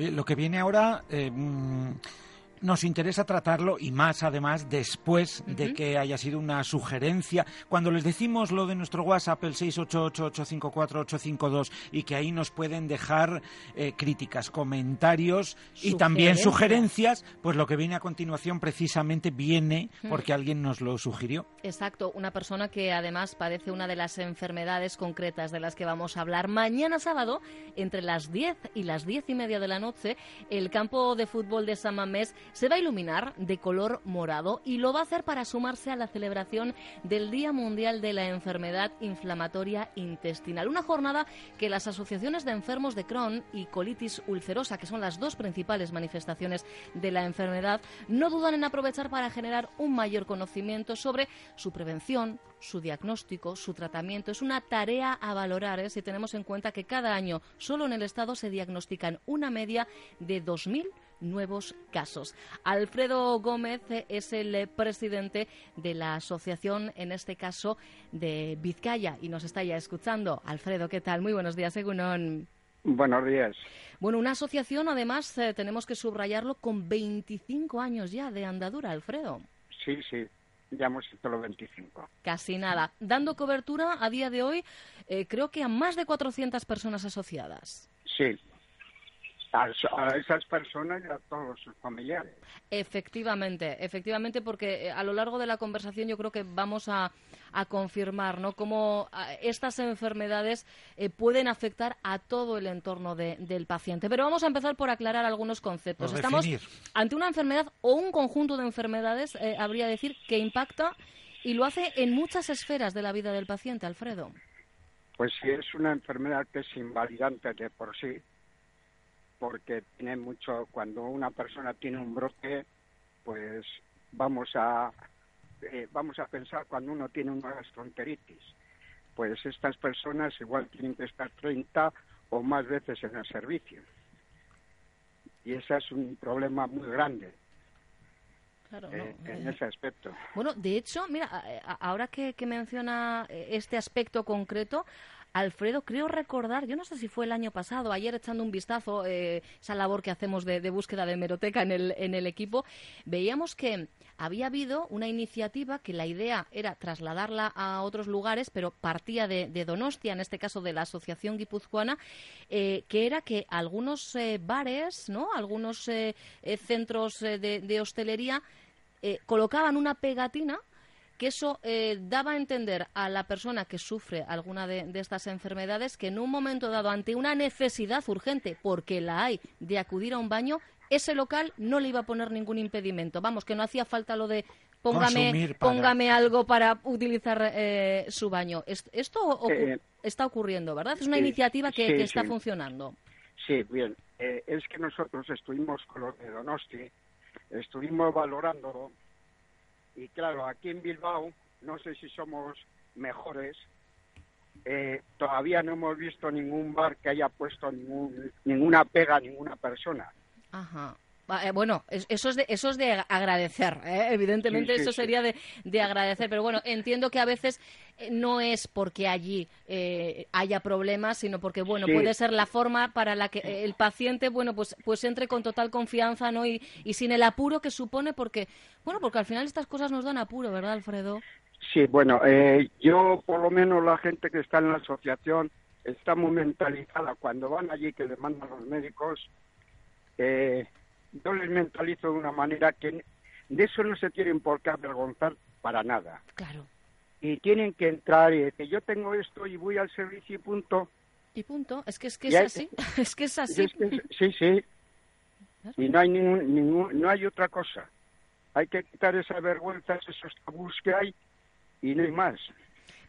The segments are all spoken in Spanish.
lo que viene ahora... Eh, mm, nos interesa tratarlo y más además después de que haya sido una sugerencia. Cuando les decimos lo de nuestro WhatsApp, el 688-854-852, y que ahí nos pueden dejar eh, críticas, comentarios y también sugerencias, pues lo que viene a continuación precisamente viene porque alguien nos lo sugirió. Exacto, una persona que además padece una de las enfermedades concretas de las que vamos a hablar. Mañana sábado, entre las 10 y las 10 y media de la noche, el campo de fútbol de San Mamés se va a iluminar de color morado y lo va a hacer para sumarse a la celebración del Día Mundial de la Enfermedad Inflamatoria Intestinal. Una jornada que las asociaciones de enfermos de Crohn y colitis ulcerosa, que son las dos principales manifestaciones de la enfermedad, no dudan en aprovechar para generar un mayor conocimiento sobre su prevención, su diagnóstico, su tratamiento. Es una tarea a valorar ¿eh? si tenemos en cuenta que cada año solo en el Estado se diagnostican una media de 2.000 nuevos casos. Alfredo Gómez es el presidente de la asociación, en este caso de Vizcaya, y nos está ya escuchando. Alfredo, ¿qué tal? Muy buenos días, según. Buenos días. Bueno, una asociación, además, eh, tenemos que subrayarlo, con 25 años ya de andadura, Alfredo. Sí, sí, ya hemos hecho los 25. Casi nada. Dando cobertura a día de hoy, eh, creo que a más de 400 personas asociadas. Sí, a, esas personas y a todos sus familiares. Efectivamente, efectivamente, porque eh, a lo largo de la conversación yo creo que vamos a, confirmar ¿no? cómo estas enfermedades eh, pueden afectar a todo el entorno del paciente. Pero vamos a empezar por aclarar algunos conceptos. Estamos ante una enfermedad o un conjunto de enfermedades, eh, habría decir, que impacta y lo hace en muchas esferas de la vida del paciente, Alfredo. Pues sí, es una enfermedad que es invalidante de por sí, porque tiene mucho, cuando una persona tiene un brote, pues vamos a, eh, vamos a pensar cuando uno tiene una gastroenteritis, pues estas personas igual tienen que estar 30 o más veces en el servicio. Y ese es un problema muy grande. Eh, en ese aspecto. Bueno, de hecho, mira, ahora que, que menciona este aspecto concreto, Alfredo, creo recordar, yo no sé si fue el año pasado, ayer echando un vistazo, eh, esa labor que hacemos de, búsqueda de hemeroteca en el, equipo, veíamos que había habido una iniciativa que la idea era trasladarla a otros lugares, pero partía de, Donostia, en este caso de la Asociación Guipuzcoana, eh, que era que algunos eh, bares, ¿no? algunos centros de, de hostelería colocaban una pegatina que eso eh, daba a entender a la persona que sufre alguna de, estas enfermedades que en un momento dado, ante una necesidad urgente, porque la hay, de acudir a un baño, ese local no le iba a poner ningún impedimento. Vamos, que no hacía falta lo de póngame, póngame algo para utilizar eh, su baño. Esto eh, está ocurriendo, ¿verdad? Es una iniciativa que, está funcionando. Sí, bien. es que nosotros estuvimos con los de Donosti, estuvimos valorando y claro, aquí en Bilbao, no sé si somos mejores, eh, todavía no hemos visto ningún bar que haya puesto ningún, ninguna pega a ninguna persona. Ajá. Eh, bueno, eso es de, eso es de agradecer, ¿eh? evidentemente eso sería de, de, agradecer, pero bueno, entiendo que a veces eh, no es porque allí haya problemas, sino porque, bueno, puede ser la forma para la que el paciente, bueno, pues, pues entre con total confianza, ¿no? Y, y sin el apuro que supone, porque, bueno, porque al final estas cosas nos dan apuro, ¿verdad, Alfredo? Sí, bueno, yo por lo menos la gente que está en la asociación está muy mentalizada cuando van allí que le mandan los médicos. Eh, yo les mentalizo de una manera que de eso no se tienen por qué avergonzar para nada. Claro. Y tienen que entrar y decir, yo tengo esto y voy al servicio y punto. Y punto. Es que es, que es así. es que es así. sí, sí. Y no hay, ningún, ningún, no hay otra cosa. Hay que quitar esa vergüenza, esos tabús que hay y no hay más.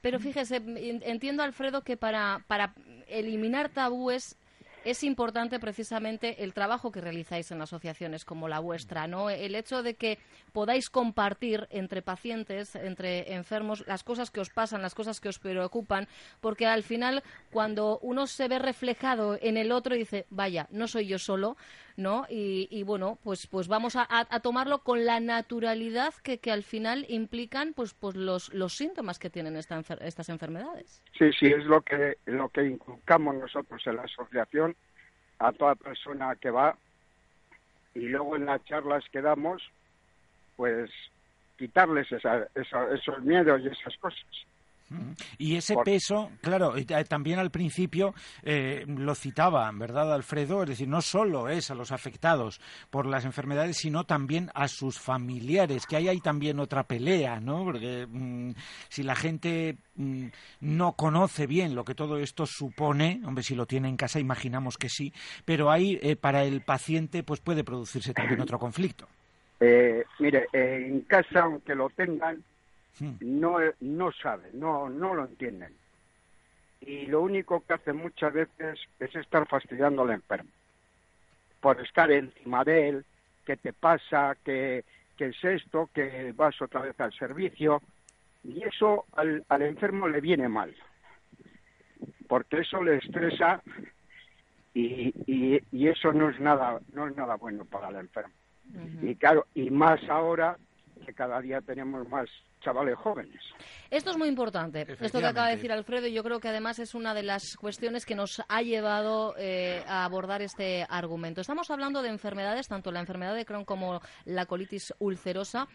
Pero fíjese, entiendo, Alfredo, que para, para eliminar tabúes es importante precisamente el trabajo que realizáis en asociaciones como la vuestra, ¿no? El hecho de que podáis compartir entre pacientes, entre enfermos, las cosas que os pasan, las cosas que os preocupan, porque al final cuando uno se ve reflejado en el otro y dice, vaya, no soy yo solo, ¿no? Y, bueno, pues, pues vamos a, tomarlo con la naturalidad que, que al final implican pues, pues los, los síntomas que tienen esta estas enfermedades. Sí, sí, es lo que, lo que inculcamos nosotros en la asociación a toda persona que va y luego en las charlas que damos, pues quitarles esos miedos y esas cosas. Y ese peso, claro, eh, también al principio eh, lo citaba, ¿verdad, Alfredo? Es decir, no solo es a los afectados por las enfermedades, sino también a sus familiares, que ahí hay también otra pelea, ¿no? Porque mm, si la gente mm, no conoce bien lo que todo esto supone, hombre, si lo tiene en casa, imaginamos que sí, pero ahí eh, para el paciente pues puede producirse también otro conflicto. mire, en casa, aunque lo tengan. No, no saben, no, no lo entienden. Y lo único que hacen muchas veces es estar fastidiando al enfermo. Por estar encima de él, qué te pasa, qué, es esto, que vas otra vez al servicio. Y eso al, al enfermo le viene mal. Porque eso le estresa y, y, y, eso no es nada no es nada bueno para el enfermo y claro y más ahora que cada día tenemos más chavales jóvenes. Esto es muy importante, esto que acaba de decir Alfredo, y yo creo que además es una de las cuestiones que nos ha llevado eh, a abordar este argumento. Estamos hablando de enfermedades, tanto la enfermedad de Crohn como la colitis ulcerosa.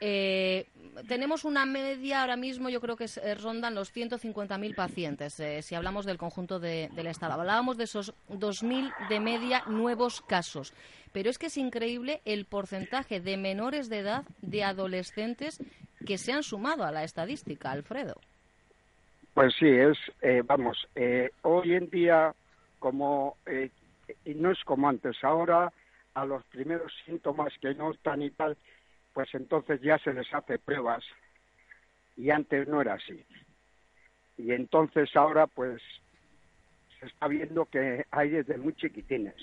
Eh, tenemos una media ahora mismo, yo creo que eh, rondan los 150.000 pacientes, si hablamos del conjunto del Estado. Hablábamos de esos 2.000 de media nuevos casos pero es que es increíble el porcentaje de menores de edad, de adolescentes que se han sumado a la estadística, Alfredo. Pues sí, es, eh, vamos, eh, hoy en día, como eh, no es como antes, ahora a los primeros síntomas que no están y tal, pues entonces ya se les hace pruebas y antes no era así. Y entonces ahora pues se está viendo que hay desde muy chiquitines.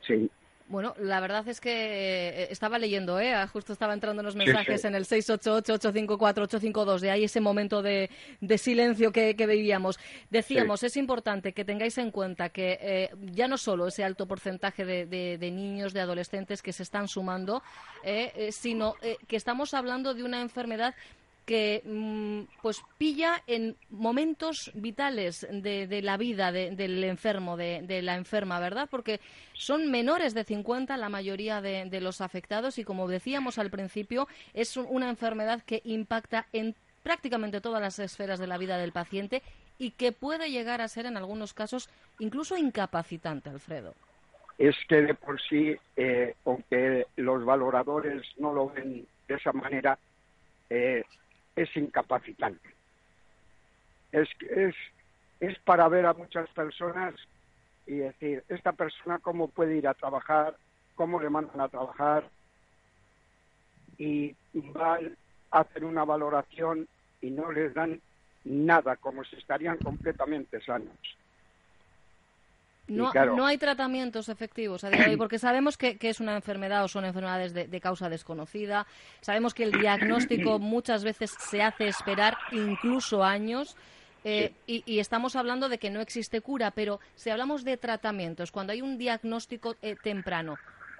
Sí. Bueno, la verdad es que eh, estaba leyendo, ¿eh? Ah, justo estaba entrando unos mensajes en el 688-854-852, de ahí ese momento de, silencio que, vivíamos. Decíamos, es importante que tengáis en cuenta que eh, ya no solo ese alto porcentaje de, niños, de adolescentes que se están sumando, eh, sino que estamos hablando de una enfermedad que mm, pues pilla en momentos vitales de, la vida del enfermo, de, la enferma, ¿verdad? Porque son menores de 50 la mayoría de, los afectados y como decíamos al principio, es una enfermedad que impacta en prácticamente todas las esferas de la vida del paciente y que puede llegar a ser en algunos casos incluso incapacitante, Alfredo. Es que de por sí, eh, aunque los valoradores no lo ven de esa manera, eh, es incapacitante. Es, es, es para ver a muchas personas y decir, esta persona cómo puede ir a trabajar, cómo le mandan a trabajar y van a hacer una valoración y no les dan nada, como si estarían completamente sanos. No, no hay tratamientos efectivos a día de hoy porque sabemos que, es una enfermedad o son enfermedades de, causa desconocida. Sabemos que el diagnóstico muchas veces se hace esperar incluso años. Eh, y, estamos hablando de que no existe cura, pero si hablamos de tratamientos, cuando hay un diagnóstico eh, temprano,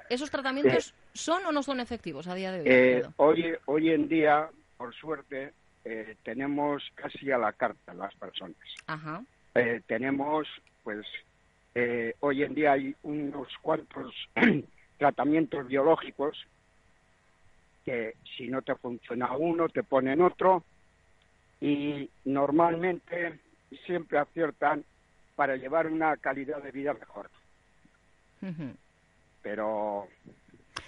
¿esos tratamientos son o no son efectivos a día de hoy? Eh, hoy, hoy en día, por suerte, tenemos casi a la carta las personas. Ajá. tenemos, pues, eh, hoy en día hay unos cuantos tratamientos biológicos que si no te funciona uno, te ponen otro y normalmente siempre aciertan para llevar una calidad de vida mejor. Pero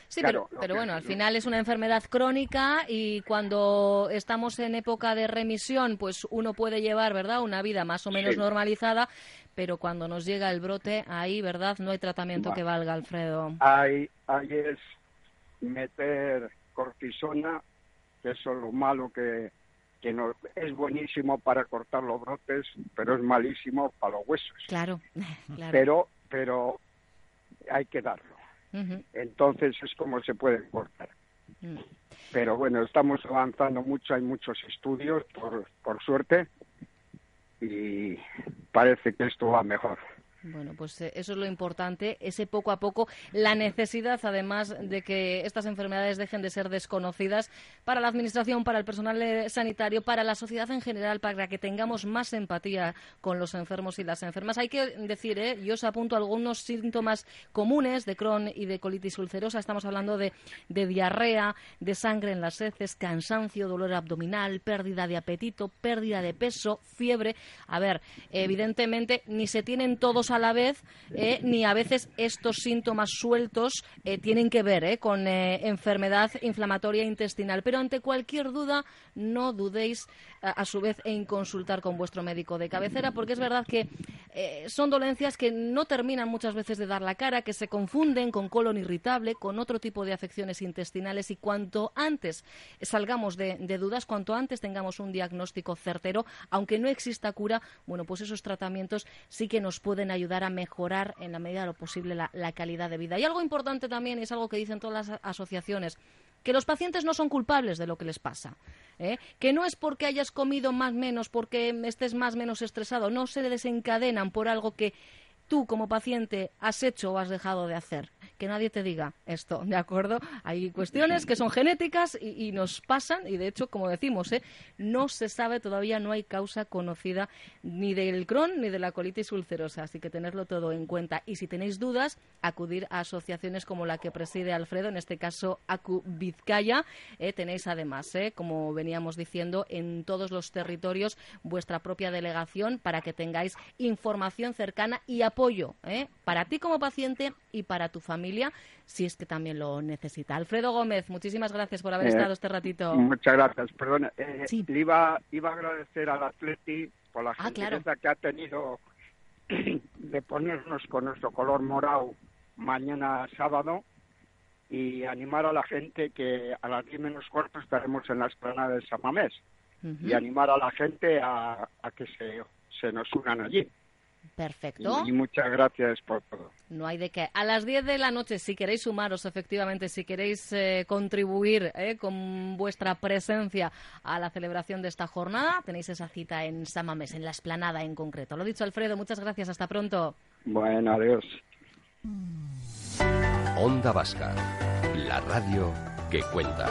Sí, pero, bueno, al final es una enfermedad crónica y cuando estamos en época de remisión, pues uno puede llevar, ¿verdad?, una vida más o menos normalizada, pero cuando nos llega el brote, ahí, ¿verdad? No hay tratamiento que valga, Alfredo. Ahí, ahí es meter cortisona, que eso es lo malo que, que no, es buenísimo para cortar los brotes, pero es malísimo para los huesos. Claro, claro. Pero, pero hay que darlo. Entonces es como se puede cortar. Mm. Pero bueno, estamos avanzando mucho, hay muchos estudios, por, por suerte, y parece que esto va mejor. Bueno, pues eh, eso es lo importante, ese poco a poco, la necesidad además de que estas enfermedades dejen de ser desconocidas para la Administración, para el personal eh, sanitario, para la sociedad en general, para que tengamos más empatía con los enfermos y las enfermas. Hay que decir, ¿eh? yo os apunto algunos síntomas comunes de Crohn y de colitis ulcerosa. Estamos hablando de, de diarrea, de sangre en las heces, cansancio, dolor abdominal, pérdida de apetito, pérdida de peso, fiebre. A ver, evidentemente ni se tienen todos la vez, eh, ni a veces estos síntomas sueltos eh, tienen que ver eh, con enfermedad inflamatoria intestinal. Pero ante cualquier duda, no dudéis a, su vez en consultar con vuestro médico de cabecera, porque es verdad que son dolencias que no terminan muchas veces de dar la cara, que se confunden con colon irritable, con otro tipo de afecciones intestinales y cuanto antes salgamos de, de dudas, cuanto antes tengamos un diagnóstico certero, aunque no exista cura, bueno, pues esos tratamientos sí que nos pueden ayudar ayudar a mejorar en la medida de lo posible la, calidad de vida. Y algo importante también, es algo que dicen todas las asociaciones, que los pacientes no son culpables de lo que les pasa. ¿eh? Que no es porque hayas comido más menos, porque estés más menos estresado, no se desencadenan por algo que tú como paciente has hecho o has dejado de hacer. Que nadie te diga esto, ¿de acuerdo? Hay cuestiones que son genéticas y, nos pasan y de hecho, como decimos, ¿eh? no se sabe todavía, no hay causa conocida ni del Crohn ni de la colitis ulcerosa, así que tenerlo todo en cuenta. Y si tenéis dudas, acudir a asociaciones como la que preside Alfredo, en este caso ACU Vizcaya. ¿eh? tenéis además, ¿eh? como veníamos diciendo, en todos los territorios vuestra propia delegación para que tengáis información cercana y apoyo apoyo ¿eh? para ti como paciente y para tu familia, si es que también lo necesita. Alfredo Gómez, muchísimas gracias por haber eh, estado este ratito. Muchas gracias. Perdón, eh, iba, iba a agradecer al Atleti por la ah, gentileza que ha tenido de ponernos con nuestro color morado mañana sábado y animar a la gente que a las 10 menos cuarto estaremos en la esplanada de Samamés y animar a la gente a, a que se, se nos unan allí. Perfecto. Y, muchas gracias por todo. No hay de qué. A las 10 de la noche, si queréis sumaros, efectivamente, si queréis eh, contribuir eh, con vuestra presencia a la celebración de esta jornada, tenéis esa cita en Samames, en la esplanada en concreto. Lo dicho, Alfredo, muchas gracias. Hasta pronto. Bueno, adiós. Onda Vasca, la radio que cuenta.